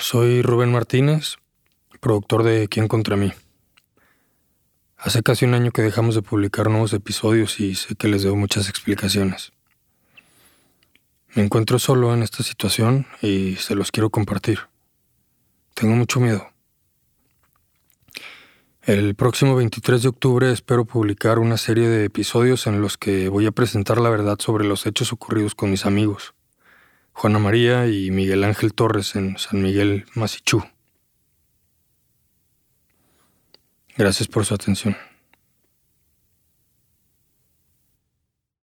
soy Rubén Martínez, productor de Quién contra mí. Hace casi un año que dejamos de publicar nuevos episodios y sé que les debo muchas explicaciones. Me encuentro solo en esta situación y se los quiero compartir. Tengo mucho miedo. El próximo 23 de octubre espero publicar una serie de episodios en los que voy a presentar la verdad sobre los hechos ocurridos con mis amigos, Juana María y Miguel Ángel Torres en San Miguel, Masichú. Gracias por su atención.